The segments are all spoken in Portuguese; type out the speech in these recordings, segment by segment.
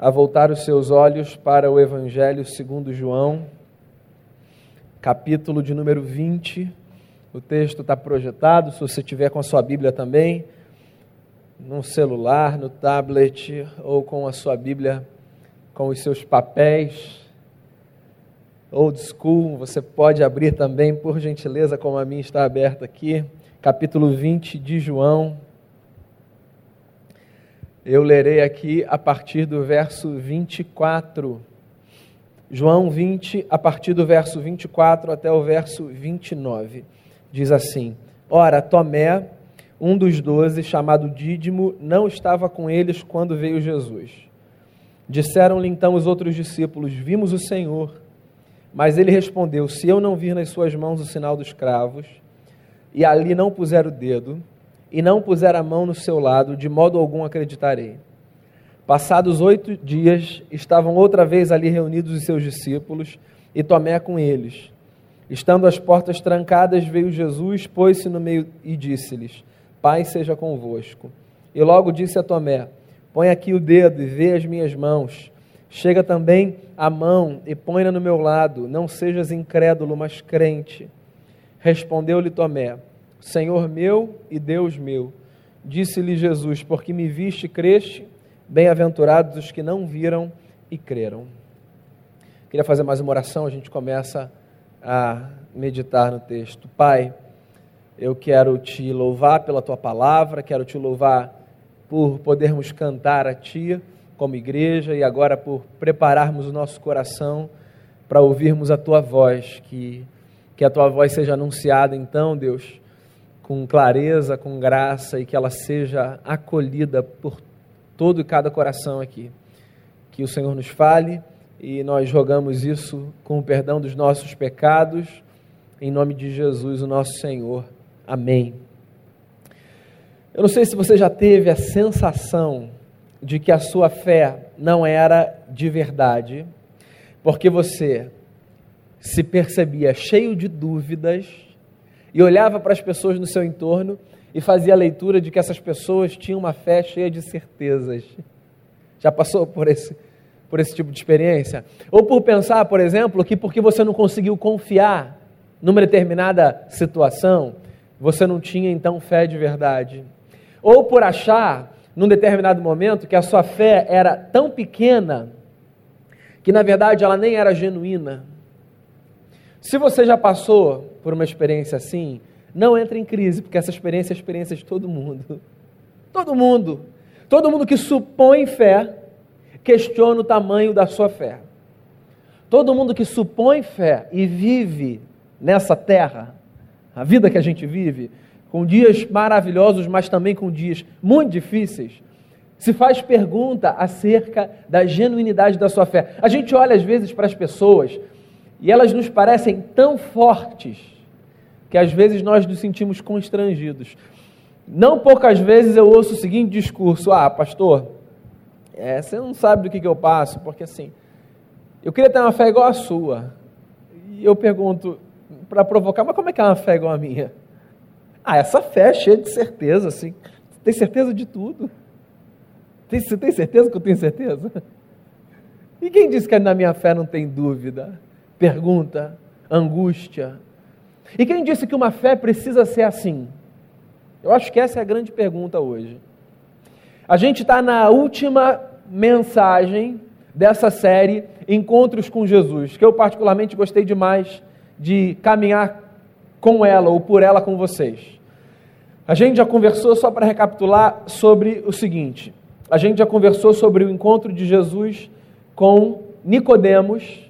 a voltar os seus olhos para o Evangelho segundo João, capítulo de número 20. O texto está projetado, se você tiver com a sua Bíblia também, no celular, no tablet ou com a sua Bíblia com os seus papéis. Old school, você pode abrir também, por gentileza, como a minha está aberta aqui, capítulo 20 de João. Eu lerei aqui a partir do verso 24. João 20, a partir do verso 24 até o verso 29. Diz assim: Ora, Tomé, um dos doze, chamado Dídimo, não estava com eles quando veio Jesus. Disseram-lhe então os outros discípulos: Vimos o Senhor. Mas ele respondeu: Se eu não vir nas suas mãos o sinal dos cravos, e ali não puser o dedo, e não puser a mão no seu lado, de modo algum acreditarei. Passados oito dias, estavam outra vez ali reunidos os seus discípulos e Tomé com eles. Estando as portas trancadas, veio Jesus, pôs-se no meio e disse-lhes: Pai seja convosco. E logo disse a Tomé: Põe aqui o dedo e vê as minhas mãos. Chega também a mão e põe-na no meu lado. Não sejas incrédulo, mas crente. Respondeu-lhe Tomé: Senhor meu e Deus meu. Disse-lhe Jesus: Porque me viste e creste, bem-aventurados os que não viram e creram. Queria fazer mais uma oração, a gente começa a meditar no texto. Pai, eu quero te louvar pela tua palavra, quero te louvar por podermos cantar a ti como igreja e agora por prepararmos o nosso coração para ouvirmos a tua voz, que que a tua voz seja anunciada então, Deus, com clareza, com graça e que ela seja acolhida por todo e cada coração aqui. Que o Senhor nos fale e nós jogamos isso com o perdão dos nossos pecados, em nome de Jesus, o nosso Senhor. Amém. Eu não sei se você já teve a sensação de que a sua fé não era de verdade, porque você se percebia cheio de dúvidas e olhava para as pessoas no seu entorno e fazia a leitura de que essas pessoas tinham uma fé cheia de certezas. Já passou por esse, por esse tipo de experiência? Ou por pensar, por exemplo, que porque você não conseguiu confiar numa determinada situação, você não tinha então fé de verdade. Ou por achar, num determinado momento, que a sua fé era tão pequena que na verdade ela nem era genuína. Se você já passou por uma experiência assim, não entre em crise, porque essa experiência é a experiência de todo mundo. Todo mundo. Todo mundo que supõe fé, questiona o tamanho da sua fé. Todo mundo que supõe fé e vive nessa terra, a vida que a gente vive, com dias maravilhosos, mas também com dias muito difíceis, se faz pergunta acerca da genuinidade da sua fé. A gente olha às vezes para as pessoas e elas nos parecem tão fortes que às vezes nós nos sentimos constrangidos. Não poucas vezes eu ouço o seguinte discurso: Ah, pastor, é, você não sabe do que, que eu passo, porque assim, eu queria ter uma fé igual a sua. E eu pergunto, para provocar, mas como é que é uma fé igual a minha? Ah, essa fé é cheia de certeza, assim. Tem certeza de tudo. Você tem certeza que eu tenho certeza? E quem disse que na minha fé não tem dúvida? Pergunta, angústia. E quem disse que uma fé precisa ser assim? Eu acho que essa é a grande pergunta hoje. A gente está na última mensagem dessa série Encontros com Jesus, que eu particularmente gostei demais de caminhar com ela ou por ela com vocês. A gente já conversou, só para recapitular, sobre o seguinte: a gente já conversou sobre o encontro de Jesus com Nicodemos,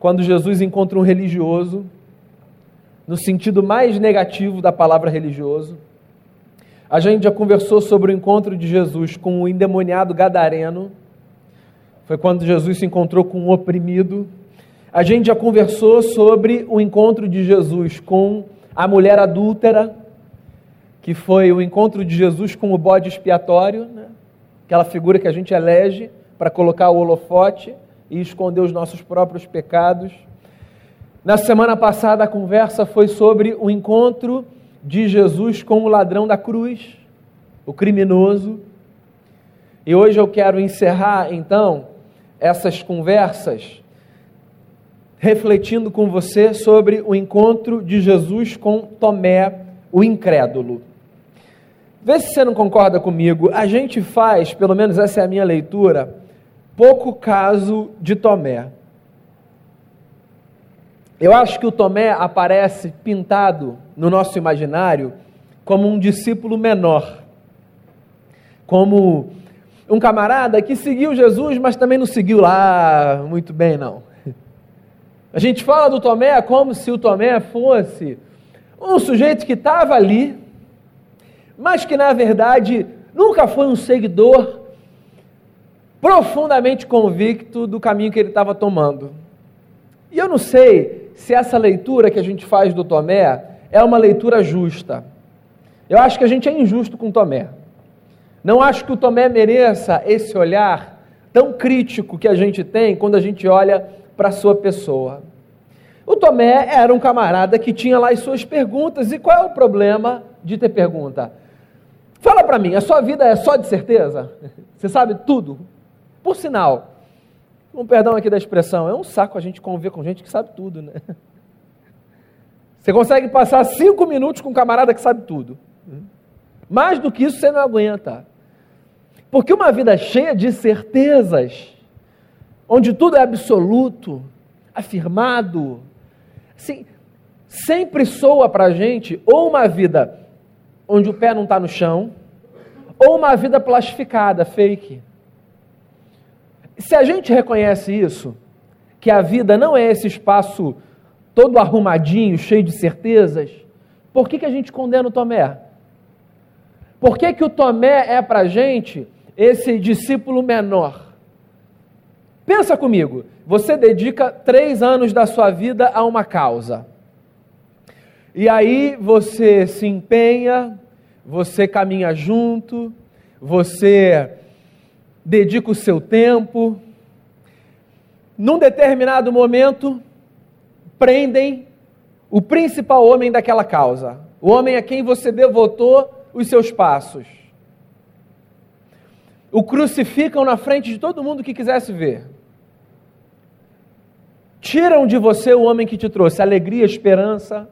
quando Jesus encontra um religioso, no sentido mais negativo da palavra religioso. A gente já conversou sobre o encontro de Jesus com o endemoniado gadareno. Foi quando Jesus se encontrou com um oprimido. A gente já conversou sobre o encontro de Jesus com a mulher adúltera, que foi o encontro de Jesus com o bode expiatório, né? aquela figura que a gente elege para colocar o holofote e esconder os nossos próprios pecados. Na semana passada, a conversa foi sobre o encontro de Jesus com o ladrão da cruz, o criminoso. E hoje eu quero encerrar então essas conversas refletindo com você sobre o encontro de Jesus com Tomé, o incrédulo. Vê se você não concorda comigo. A gente faz, pelo menos essa é a minha leitura, pouco caso de Tomé. Eu acho que o Tomé aparece pintado no nosso imaginário como um discípulo menor, como um camarada que seguiu Jesus, mas também não seguiu lá muito bem, não. A gente fala do Tomé como se o Tomé fosse um sujeito que estava ali, mas que na verdade nunca foi um seguidor profundamente convicto do caminho que ele estava tomando. E eu não sei se essa leitura que a gente faz do Tomé é uma leitura justa. Eu acho que a gente é injusto com Tomé. Não acho que o Tomé mereça esse olhar tão crítico que a gente tem quando a gente olha para a sua pessoa. O Tomé era um camarada que tinha lá as suas perguntas. E qual é o problema de ter pergunta? Fala para mim, a sua vida é só de certeza? Você sabe tudo? Por sinal, um perdão aqui da expressão, é um saco a gente conviver com gente que sabe tudo, né? Você consegue passar cinco minutos com um camarada que sabe tudo. Mais do que isso você não aguenta. Porque uma vida cheia de certezas, onde tudo é absoluto, afirmado, assim, sempre soa para a gente ou uma vida onde o pé não está no chão, ou uma vida plastificada, fake. Se a gente reconhece isso, que a vida não é esse espaço todo arrumadinho, cheio de certezas, por que, que a gente condena o Tomé? Por que, que o Tomé é para a gente esse discípulo menor? Pensa comigo, você dedica três anos da sua vida a uma causa. E aí você se empenha, você caminha junto, você dedica o seu tempo. Num determinado momento, prendem o principal homem daquela causa, o homem a quem você devotou os seus passos. O crucificam na frente de todo mundo que quisesse ver. Tiram de você o homem que te trouxe alegria, esperança,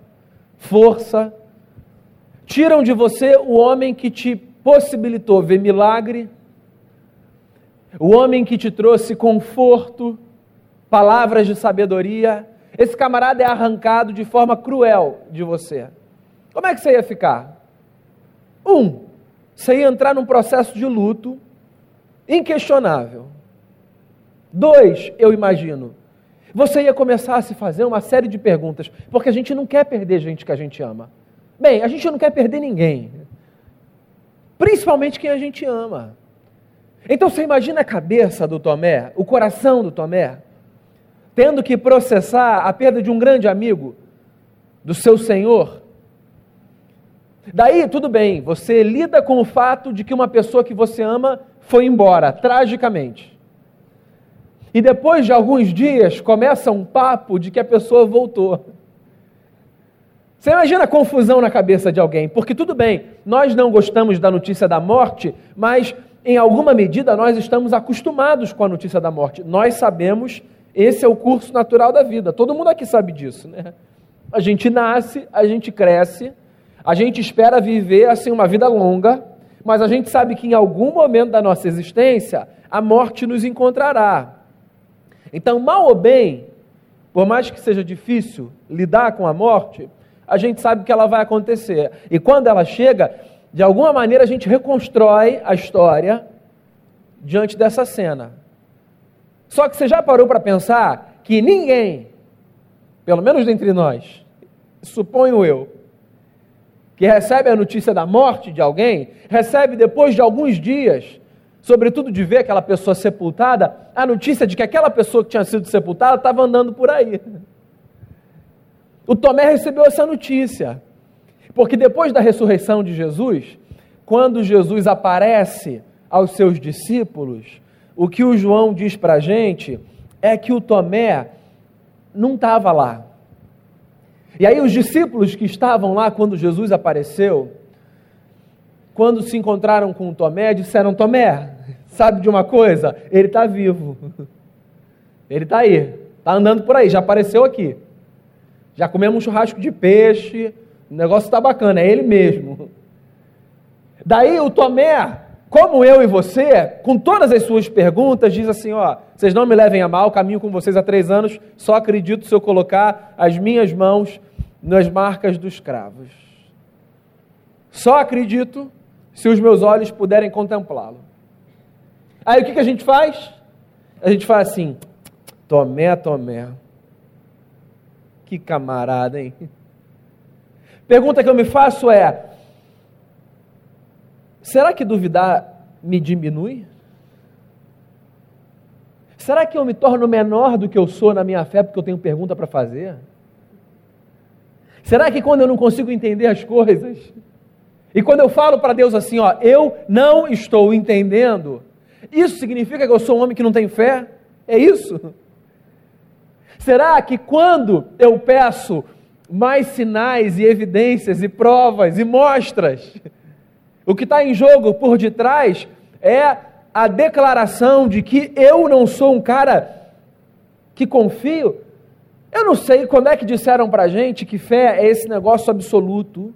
força. Tiram de você o homem que te possibilitou ver milagre, o homem que te trouxe conforto, palavras de sabedoria, esse camarada é arrancado de forma cruel de você. Como é que você ia ficar? Um, você ia entrar num processo de luto inquestionável. Dois, eu imagino, você ia começar a se fazer uma série de perguntas, porque a gente não quer perder gente que a gente ama. Bem, a gente não quer perder ninguém, principalmente quem a gente ama. Então você imagina a cabeça do Tomé, o coração do Tomé, tendo que processar a perda de um grande amigo, do seu Senhor. Daí, tudo bem, você lida com o fato de que uma pessoa que você ama foi embora, tragicamente. E depois de alguns dias, começa um papo de que a pessoa voltou. Você imagina a confusão na cabeça de alguém, porque tudo bem, nós não gostamos da notícia da morte, mas em alguma medida, nós estamos acostumados com a notícia da morte. Nós sabemos, esse é o curso natural da vida. Todo mundo aqui sabe disso, né? A gente nasce, a gente cresce, a gente espera viver assim uma vida longa, mas a gente sabe que em algum momento da nossa existência a morte nos encontrará. Então, mal ou bem, por mais que seja difícil lidar com a morte, a gente sabe que ela vai acontecer. E quando ela chega, de alguma maneira a gente reconstrói a história diante dessa cena. Só que você já parou para pensar que ninguém, pelo menos dentre nós, suponho eu, que recebe a notícia da morte de alguém, recebe depois de alguns dias, sobretudo de ver aquela pessoa sepultada, a notícia de que aquela pessoa que tinha sido sepultada estava andando por aí. O Tomé recebeu essa notícia. Porque depois da ressurreição de Jesus, quando Jesus aparece aos seus discípulos, o que o João diz para a gente é que o Tomé não estava lá. E aí os discípulos que estavam lá quando Jesus apareceu, quando se encontraram com o Tomé, disseram: Tomé, sabe de uma coisa? Ele está vivo. Ele está aí, está andando por aí, já apareceu aqui. Já comemos um churrasco de peixe, o negócio está bacana, é ele mesmo. Daí o Tomé, como eu e você, com todas as suas perguntas, diz assim: ó, vocês não me levem a mal, caminho com vocês há três anos, só acredito se eu colocar as minhas mãos nas marcas dos cravos. Só acredito se os meus olhos puderem contemplá-lo. Aí o que, que a gente faz? A gente faz assim: Tomé, Tomé. Que camarada, hein? Pergunta que eu me faço é: será que duvidar me diminui? Será que eu me torno menor do que eu sou na minha fé porque eu tenho pergunta para fazer? Será que quando eu não consigo entender as coisas, e quando eu falo para Deus assim, ó, eu não estou entendendo, isso significa que eu sou um homem que não tem fé? É isso? Será que quando eu peço mais sinais e evidências e provas e mostras, o que está em jogo por detrás é a declaração de que eu não sou um cara que confio? Eu não sei quando é que disseram para gente que fé é esse negócio absoluto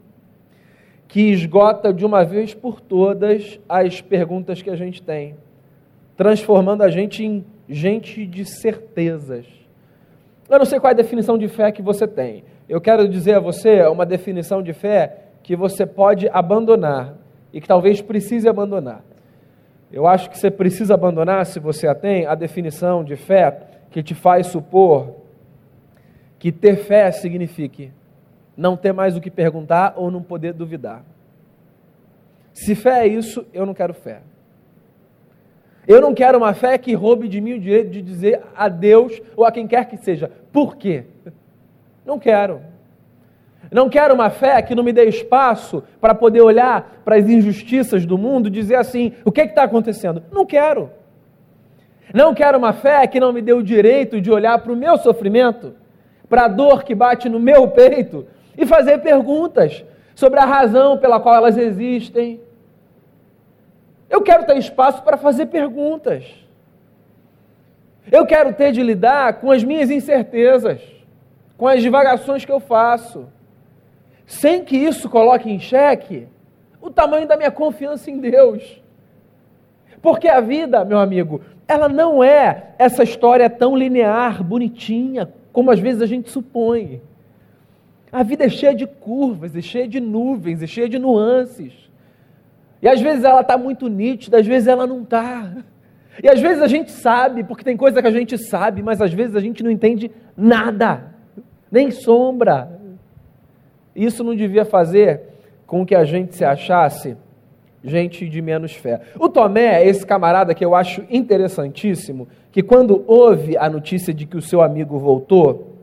que esgota de uma vez por todas as perguntas que a gente tem, transformando a gente em gente de certezas. Eu não sei qual é a definição de fé que você tem. Eu quero dizer a você uma definição de fé que você pode abandonar e que talvez precise abandonar. Eu acho que você precisa abandonar, se você a tem, a definição de fé que te faz supor que ter fé signifique não ter mais o que perguntar ou não poder duvidar. Se fé é isso, eu não quero fé. Eu não quero uma fé que roube de mim o direito de dizer a Deus ou a quem quer que seja, por quê? Não quero. Não quero uma fé que não me dê espaço para poder olhar para as injustiças do mundo e dizer assim: o que é está acontecendo? Não quero. Não quero uma fé que não me dê o direito de olhar para o meu sofrimento, para a dor que bate no meu peito e fazer perguntas sobre a razão pela qual elas existem eu quero ter espaço para fazer perguntas. Eu quero ter de lidar com as minhas incertezas, com as divagações que eu faço, sem que isso coloque em xeque o tamanho da minha confiança em Deus. Porque a vida, meu amigo, ela não é essa história tão linear, bonitinha, como às vezes a gente supõe. A vida é cheia de curvas, é cheia de nuvens, é cheia de nuances. E às vezes ela está muito nítida, às vezes ela não está. E às vezes a gente sabe, porque tem coisa que a gente sabe, mas às vezes a gente não entende nada, nem sombra. Isso não devia fazer com que a gente se achasse gente de menos fé. O Tomé é esse camarada que eu acho interessantíssimo, que quando ouve a notícia de que o seu amigo voltou,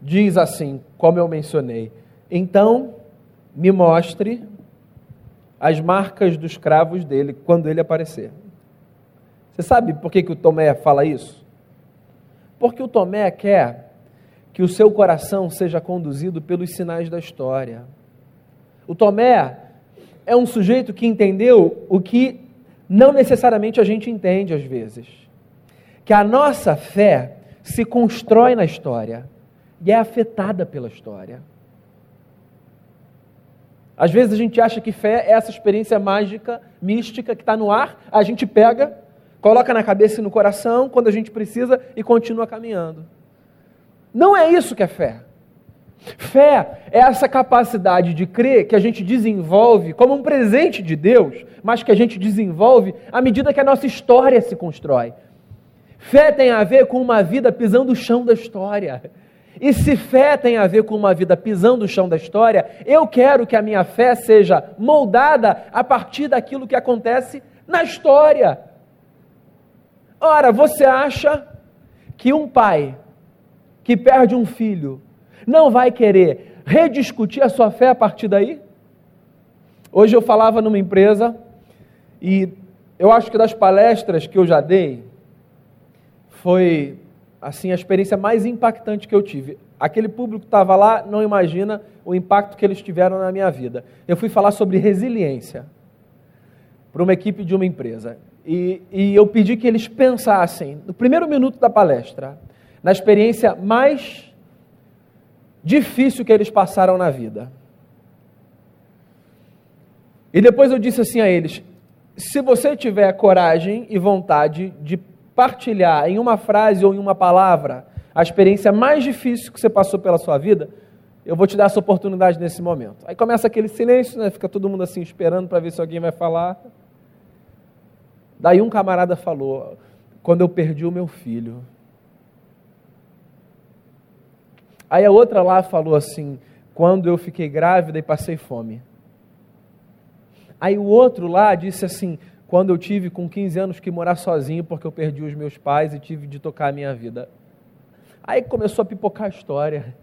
diz assim, como eu mencionei: então me mostre as marcas dos cravos dele quando ele aparecer. Você sabe por que, que o Tomé fala isso? Porque o Tomé quer que o seu coração seja conduzido pelos sinais da história. O Tomé é um sujeito que entendeu o que não necessariamente a gente entende às vezes. Que a nossa fé se constrói na história e é afetada pela história. Às vezes a gente acha que fé é essa experiência mágica, mística, que está no ar, a gente pega, coloca na cabeça e no coração quando a gente precisa e continua caminhando. Não é isso que é fé. Fé é essa capacidade de crer que a gente desenvolve como um presente de Deus, mas que a gente desenvolve à medida que a nossa história se constrói. Fé tem a ver com uma vida pisando o chão da história. E se fé tem a ver com uma vida pisando o chão da história, eu quero que a minha fé seja moldada a partir daquilo que acontece na história. Ora, você acha que um pai que perde um filho não vai querer rediscutir a sua fé a partir daí? Hoje eu falava numa empresa e eu acho que das palestras que eu já dei foi assim, a experiência mais impactante que eu tive. Aquele público que estava lá não imagina o impacto que eles tiveram na minha vida. Eu fui falar sobre resiliência. para uma equipe de uma empresa. E, e eu pedi que eles pensassem, no primeiro minuto da palestra, na experiência mais difícil que eles passaram na vida. E depois eu disse assim a eles: se você tiver coragem e vontade de partilhar em uma frase ou em uma palavra a experiência mais difícil que você passou pela sua vida, eu vou te dar essa oportunidade nesse momento. Aí começa aquele silêncio, né? Fica todo mundo assim esperando para ver se alguém vai falar. Daí um camarada falou: quando eu perdi o meu filho. Aí a outra lá falou assim: quando eu fiquei grávida e passei fome. Aí o outro lá disse assim: quando eu tive com 15 anos que morar sozinho porque eu perdi os meus pais e tive de tocar a minha vida. Aí começou a pipocar a história.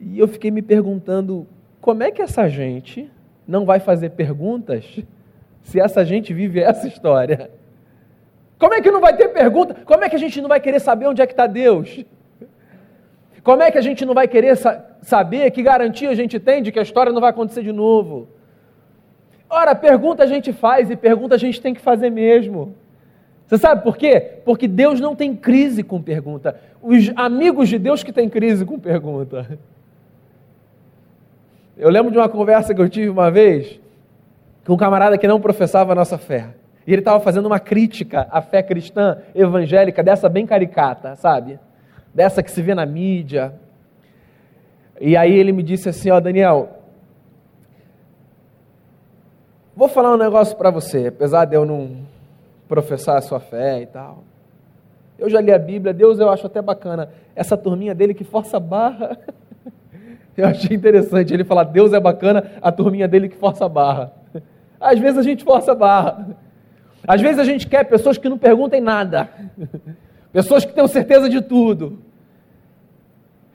E eu fiquei me perguntando: como é que essa gente não vai fazer perguntas se essa gente vive essa história? Como é que não vai ter pergunta? Como é que a gente não vai querer saber onde é que está Deus? Como é que a gente não vai querer sa saber que garantia a gente tem de que a história não vai acontecer de novo? Ora, pergunta a gente faz e pergunta a gente tem que fazer mesmo. Você sabe por quê? Porque Deus não tem crise com pergunta. Os amigos de Deus que têm crise com pergunta. Eu lembro de uma conversa que eu tive uma vez com um camarada que não professava a nossa fé. E ele estava fazendo uma crítica à fé cristã evangélica, dessa bem caricata, sabe? Dessa que se vê na mídia. E aí ele me disse assim: Ó, Daniel, Vou falar um negócio para você, apesar de eu não professar a sua fé e tal. Eu já li a Bíblia, Deus eu acho até bacana. Essa turminha dele que força a barra. Eu achei interessante ele falar, Deus é bacana, a turminha dele que força a barra. Às vezes a gente força a barra. Às vezes a gente quer pessoas que não perguntem nada. Pessoas que tenham certeza de tudo.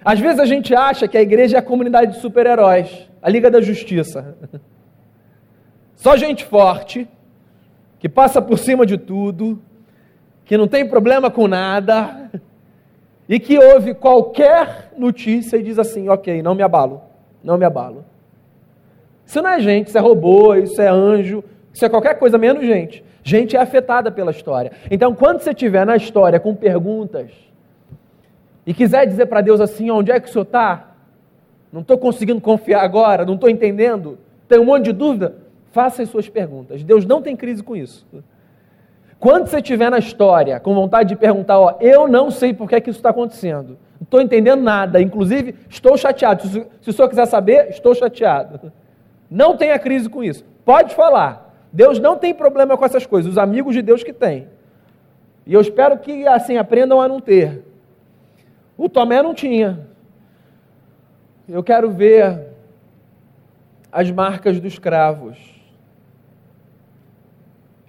Às vezes a gente acha que a igreja é a comunidade de super-heróis, a Liga da Justiça. Só gente forte, que passa por cima de tudo, que não tem problema com nada, e que ouve qualquer notícia e diz assim: ok, não me abalo, não me abalo. Isso não é gente, isso é robô, isso é anjo, isso é qualquer coisa menos gente. Gente é afetada pela história. Então, quando você estiver na história com perguntas e quiser dizer para Deus assim: onde é que o senhor está? Não estou conseguindo confiar agora, não estou entendendo, tenho um monte de dúvida. Faça as suas perguntas. Deus não tem crise com isso. Quando você estiver na história com vontade de perguntar, ó, eu não sei por que, é que isso está acontecendo, não estou entendendo nada, inclusive estou chateado. Se, o senhor quiser saber, estou chateado. Não tenha crise com isso. Pode falar. Deus não tem problema com essas coisas, os amigos de Deus que têm. E eu espero que assim aprendam a não ter. O Tomé não tinha. Eu quero ver as marcas dos cravos.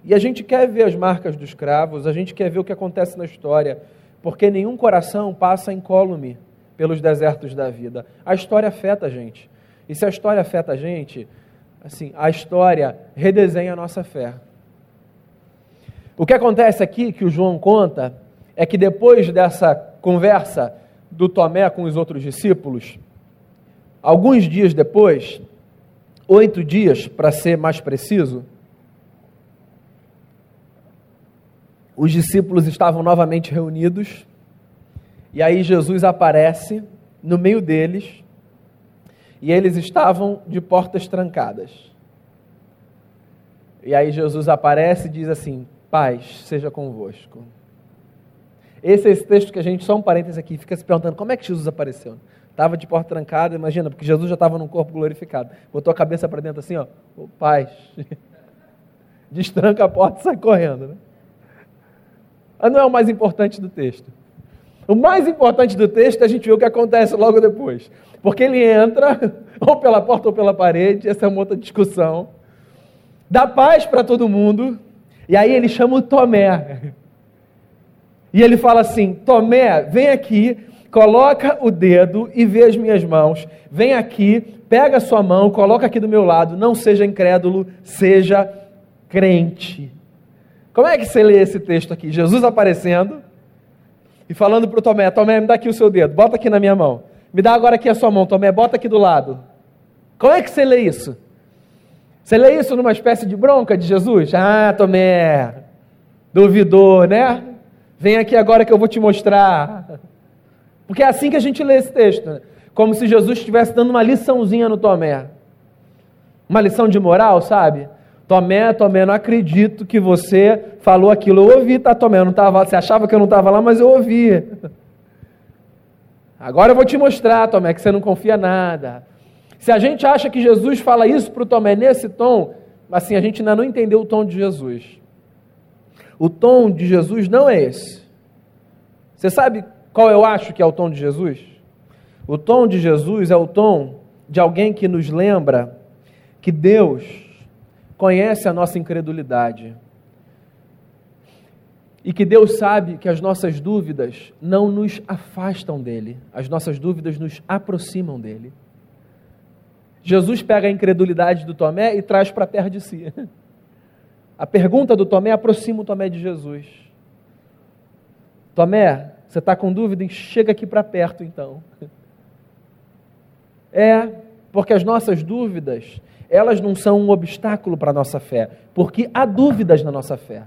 E a gente quer ver as marcas dos cravos, a gente quer ver o que acontece na história, porque nenhum coração passa incólume pelos desertos da vida. A história afeta a gente. E se a história afeta a gente, assim, a história redesenha a nossa fé. O que acontece aqui, que o João conta, é que depois dessa conversa do Tomé com os outros discípulos, alguns dias depois, oito dias para ser mais preciso, os discípulos estavam novamente reunidos, e aí Jesus aparece no meio deles, e eles estavam de portas trancadas. E aí Jesus aparece e diz assim: Paz seja convosco. Esse é esse texto que a gente, só um parênteses aqui, fica se perguntando como é que Jesus apareceu. Estava de porta trancada, imagina, porque Jesus já estava num corpo glorificado. Botou a cabeça para dentro assim, ó, oh, paz. Destranca a porta e sai correndo, né? Mas não é o mais importante do texto. O mais importante do texto é a gente ver o que acontece logo depois. Porque ele entra, ou pela porta ou pela parede, essa é uma outra discussão. Dá paz para todo mundo, e aí ele chama o Tomé. E ele fala assim: Tomé, vem aqui, coloca o dedo e vê as minhas mãos. Vem aqui, pega a sua mão, coloca aqui do meu lado. Não seja incrédulo, seja crente. Como é que você lê esse texto aqui? Jesus aparecendo e falando para o Tomé: Tomé, me dá aqui o seu dedo, bota aqui na minha mão. Me dá agora aqui a sua mão, Tomé, bota aqui do lado. Como é que você lê isso? Você lê isso numa espécie de bronca de Jesus? Ah, Tomé, duvidou, né? Vem aqui agora que eu vou te mostrar. Porque é assim que a gente lê esse texto, né? como se Jesus estivesse dando uma liçãozinha no Tomé. Uma lição de moral, sabe? Tomé, Tomé, não acredito que você falou aquilo. Eu ouvi, tá, Tomé? Eu não tava, você achava que eu não estava lá, mas eu ouvi. Agora eu vou te mostrar, Tomé, que você não confia nada. Se a gente acha que Jesus fala isso para o Tomé nesse tom, assim, a gente ainda não entendeu o tom de Jesus. O tom de Jesus não é esse. Você sabe qual eu acho que é o tom de Jesus? O tom de Jesus é o tom de alguém que nos lembra que Deus conhece a nossa incredulidade. E que Deus sabe que as nossas dúvidas não nos afastam dele, as nossas dúvidas nos aproximam dele. Jesus pega a incredulidade do Tomé e traz para perto de si. A pergunta do Tomé aproxima o Tomé de Jesus. Tomé, você está com dúvida? Chega aqui para perto então. É, porque as nossas dúvidas, elas não são um obstáculo para a nossa fé, porque há dúvidas na nossa fé.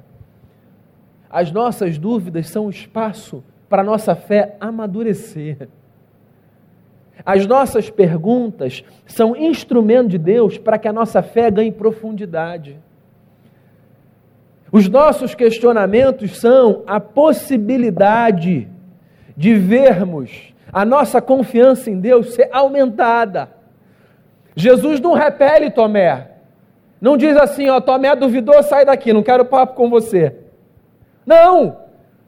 As nossas dúvidas são espaço para a nossa fé amadurecer. As nossas perguntas são instrumento de Deus para que a nossa fé ganhe profundidade. Os nossos questionamentos são a possibilidade de vermos a nossa confiança em Deus ser aumentada. Jesus não repele Tomé. Não diz assim, ó, Tomé duvidou, sai daqui, não quero papo com você. Não!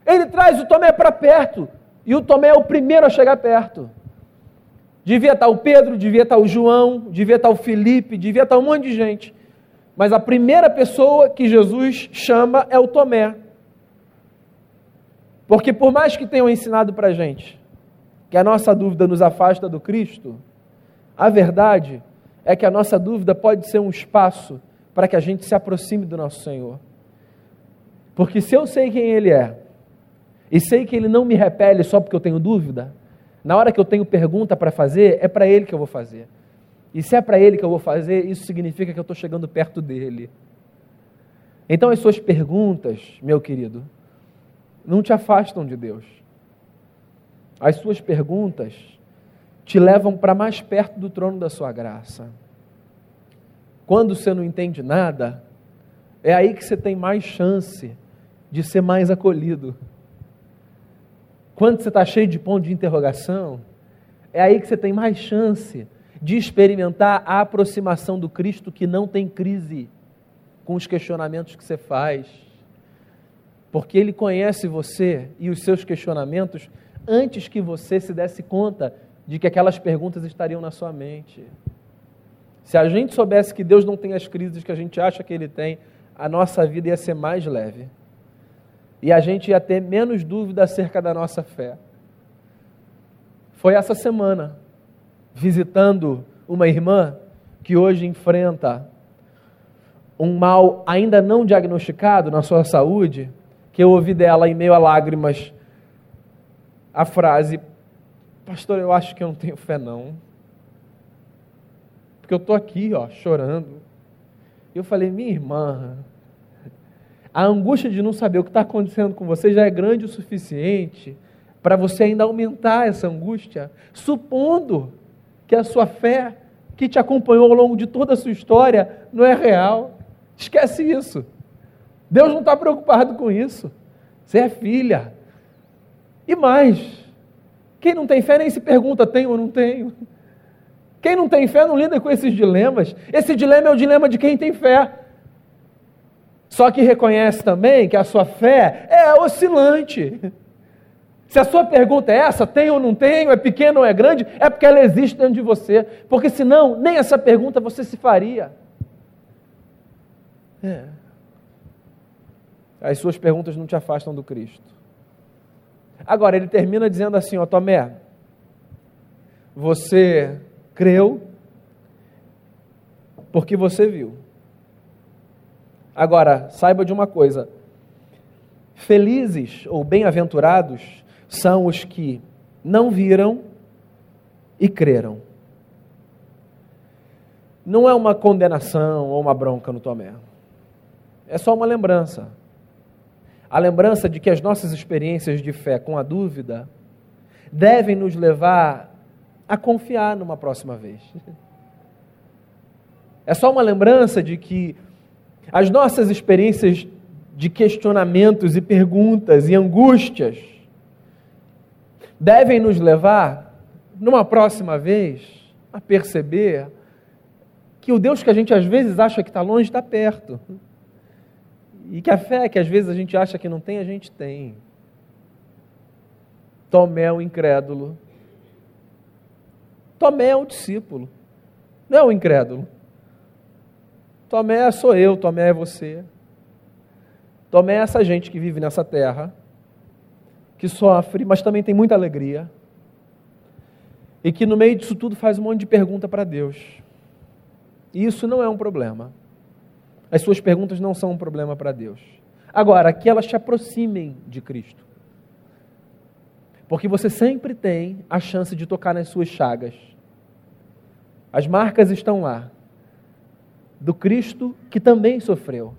Ele traz o Tomé para perto. E o Tomé é o primeiro a chegar perto. Devia estar o Pedro, devia estar o João, devia estar o Felipe, devia estar um monte de gente. Mas a primeira pessoa que Jesus chama é o Tomé. Porque por mais que tenham ensinado para a gente que a nossa dúvida nos afasta do Cristo, a verdade é que a nossa dúvida pode ser um espaço para que a gente se aproxime do nosso Senhor. Porque se eu sei quem Ele é, e sei que Ele não me repele só porque eu tenho dúvida, na hora que eu tenho pergunta para fazer, é para Ele que eu vou fazer. E se é para Ele que eu vou fazer, isso significa que eu estou chegando perto dele. Então, as suas perguntas, meu querido, não te afastam de Deus. As suas perguntas te levam para mais perto do trono da sua graça. Quando você não entende nada, é aí que você tem mais chance de ser mais acolhido. Quando você está cheio de ponto de interrogação, é aí que você tem mais chance de experimentar a aproximação do Cristo que não tem crise com os questionamentos que você faz. Porque Ele conhece você e os seus questionamentos antes que você se desse conta de que aquelas perguntas estariam na sua mente. Se a gente soubesse que Deus não tem as crises que a gente acha que Ele tem, a nossa vida ia ser mais leve e a gente ia ter menos dúvida acerca da nossa fé. Foi essa semana, visitando uma irmã que hoje enfrenta um mal ainda não diagnosticado na sua saúde, que eu ouvi dela em meio a lágrimas a frase: Pastor, eu acho que eu não tenho fé, não. Porque eu estou aqui, ó, chorando. Eu falei, minha irmã, a angústia de não saber o que está acontecendo com você já é grande o suficiente para você ainda aumentar essa angústia, supondo que a sua fé, que te acompanhou ao longo de toda a sua história, não é real. Esquece isso. Deus não está preocupado com isso. Você é filha. E mais, quem não tem fé nem se pergunta: tenho ou não tenho? Quem não tem fé não lida com esses dilemas. Esse dilema é o dilema de quem tem fé. Só que reconhece também que a sua fé é oscilante. Se a sua pergunta é essa, tenho ou não tenho, é pequeno ou é grande, é porque ela existe dentro de você. Porque senão, nem essa pergunta você se faria. É. As suas perguntas não te afastam do Cristo. Agora, ele termina dizendo assim: Ó Tomé, você creu porque você viu. Agora, saiba de uma coisa: felizes ou bem-aventurados são os que não viram e creram. não é uma condenação ou uma bronca no Tomé. É só uma lembrança. A lembrança de que as nossas experiências de fé com a dúvida devem nos levar a confiar numa próxima vez. É só uma lembrança de que as nossas experiências de questionamentos e perguntas e angústias devem nos levar, numa próxima vez, a perceber que o Deus que a gente às vezes acha que está longe está perto. E que a fé que às vezes a gente acha que não tem, a gente tem. Tomé é o incrédulo. Tomé é o discípulo. Não é o incrédulo. Tomé sou eu, Tomé é você. Tomé é essa gente que vive nessa terra, que sofre, mas também tem muita alegria. E que no meio disso tudo faz um monte de pergunta para Deus. E isso não é um problema. As suas perguntas não são um problema para Deus. Agora, que elas te aproximem de Cristo. Porque você sempre tem a chance de tocar nas suas chagas. As marcas estão lá. Do Cristo que também sofreu.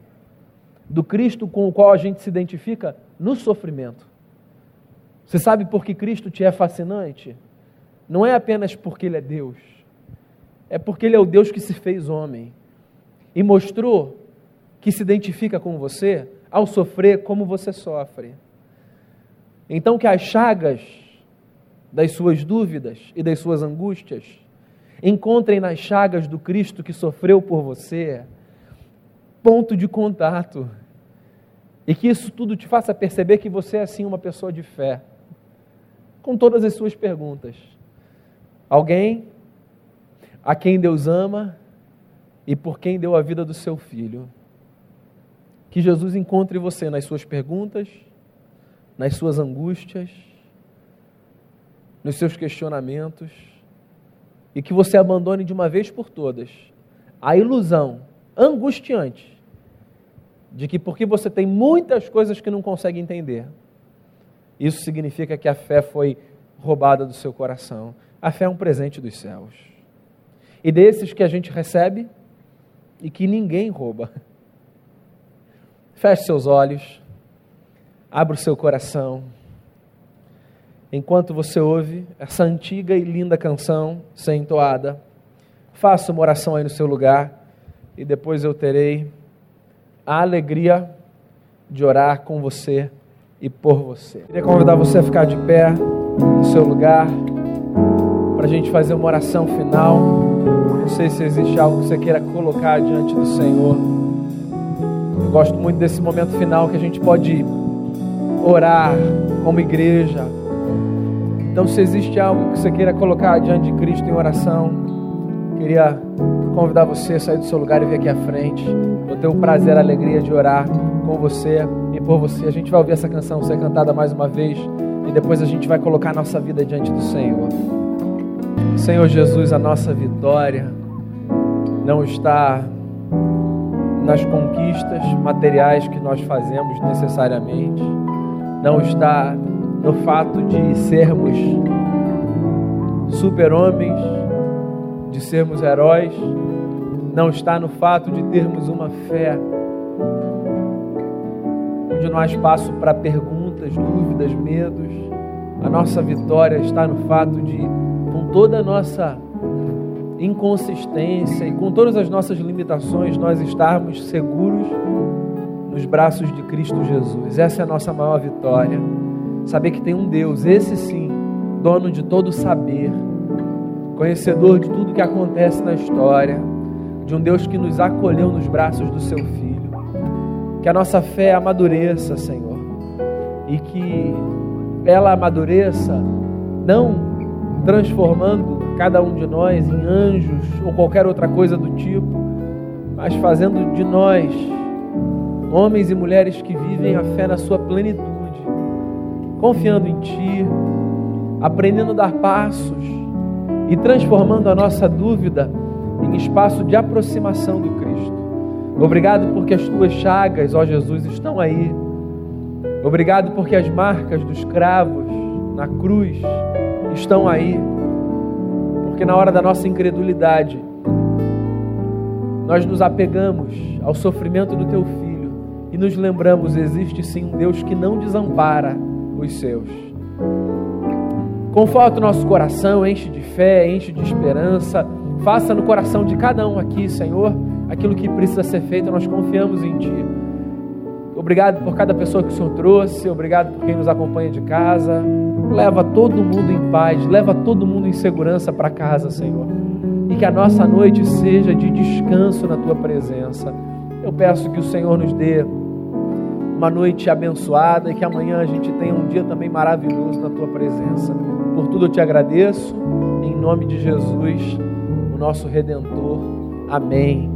Do Cristo com o qual a gente se identifica no sofrimento. Você sabe por que Cristo te é fascinante? Não é apenas porque Ele é Deus, é porque Ele é o Deus que se fez homem e mostrou que se identifica com você ao sofrer como você sofre. Então, que as chagas das suas dúvidas e das suas angústias encontrem nas chagas do Cristo que sofreu por você ponto de contato. E que isso tudo te faça perceber que você é assim uma pessoa de fé. Com todas as suas perguntas. Alguém a quem Deus ama e por quem deu a vida do seu filho. Que Jesus encontre você nas suas perguntas, nas suas angústias, nos seus questionamentos e que você abandone de uma vez por todas a ilusão angustiante de que porque você tem muitas coisas que não consegue entender, isso significa que a fé foi roubada do seu coração. A fé é um presente dos céus. E desses que a gente recebe e que ninguém rouba. Feche seus olhos, abra o seu coração. Enquanto você ouve essa antiga e linda canção ser entoada, faça uma oração aí no seu lugar e depois eu terei a alegria de orar com você e por você. Queria convidar você a ficar de pé no seu lugar para a gente fazer uma oração final. Não sei se existe algo que você queira colocar diante do Senhor. Eu gosto muito desse momento final que a gente pode orar como igreja. Então, se existe algo que você queira colocar diante de Cristo em oração, queria convidar você a sair do seu lugar e vir aqui à frente. Eu tenho o prazer, a alegria de orar com você e por você. A gente vai ouvir essa canção ser cantada mais uma vez e depois a gente vai colocar a nossa vida diante do Senhor. Senhor Jesus, a nossa vitória não está nas conquistas materiais que nós fazemos necessariamente, não está no fato de sermos super-homens, de sermos heróis, não está no fato de termos uma fé onde não há espaço para perguntas, dúvidas, medos. A nossa vitória está no fato de, com toda a nossa inconsistência e com todas as nossas limitações, nós estarmos seguros nos braços de Cristo Jesus. Essa é a nossa maior vitória. Saber que tem um Deus, esse sim, dono de todo saber, conhecedor de tudo que acontece na história, de um Deus que nos acolheu nos braços do seu Filho. Que a nossa fé amadureça, Senhor, e que ela amadureça não transformando cada um de nós em anjos ou qualquer outra coisa do tipo, mas fazendo de nós homens e mulheres que vivem a fé na sua plenitude, confiando em Ti, aprendendo a dar passos e transformando a nossa dúvida em espaço de aproximação do Cristo. Obrigado porque as tuas chagas, ó Jesus, estão aí. Obrigado porque as marcas dos cravos na cruz estão aí porque na hora da nossa incredulidade, nós nos apegamos ao sofrimento do teu filho e nos lembramos: existe sim um Deus que não desampara os seus. Conforta o nosso coração, enche de fé, enche de esperança. Faça no coração de cada um aqui, Senhor, aquilo que precisa ser feito, nós confiamos em Ti. Obrigado por cada pessoa que o Senhor trouxe, obrigado por quem nos acompanha de casa. Leva todo mundo em paz, leva todo mundo em segurança para casa, Senhor. E que a nossa noite seja de descanso na Tua presença. Eu peço que o Senhor nos dê uma noite abençoada e que amanhã a gente tenha um dia também maravilhoso na Tua presença. Por tudo eu te agradeço, em nome de Jesus, o nosso Redentor. Amém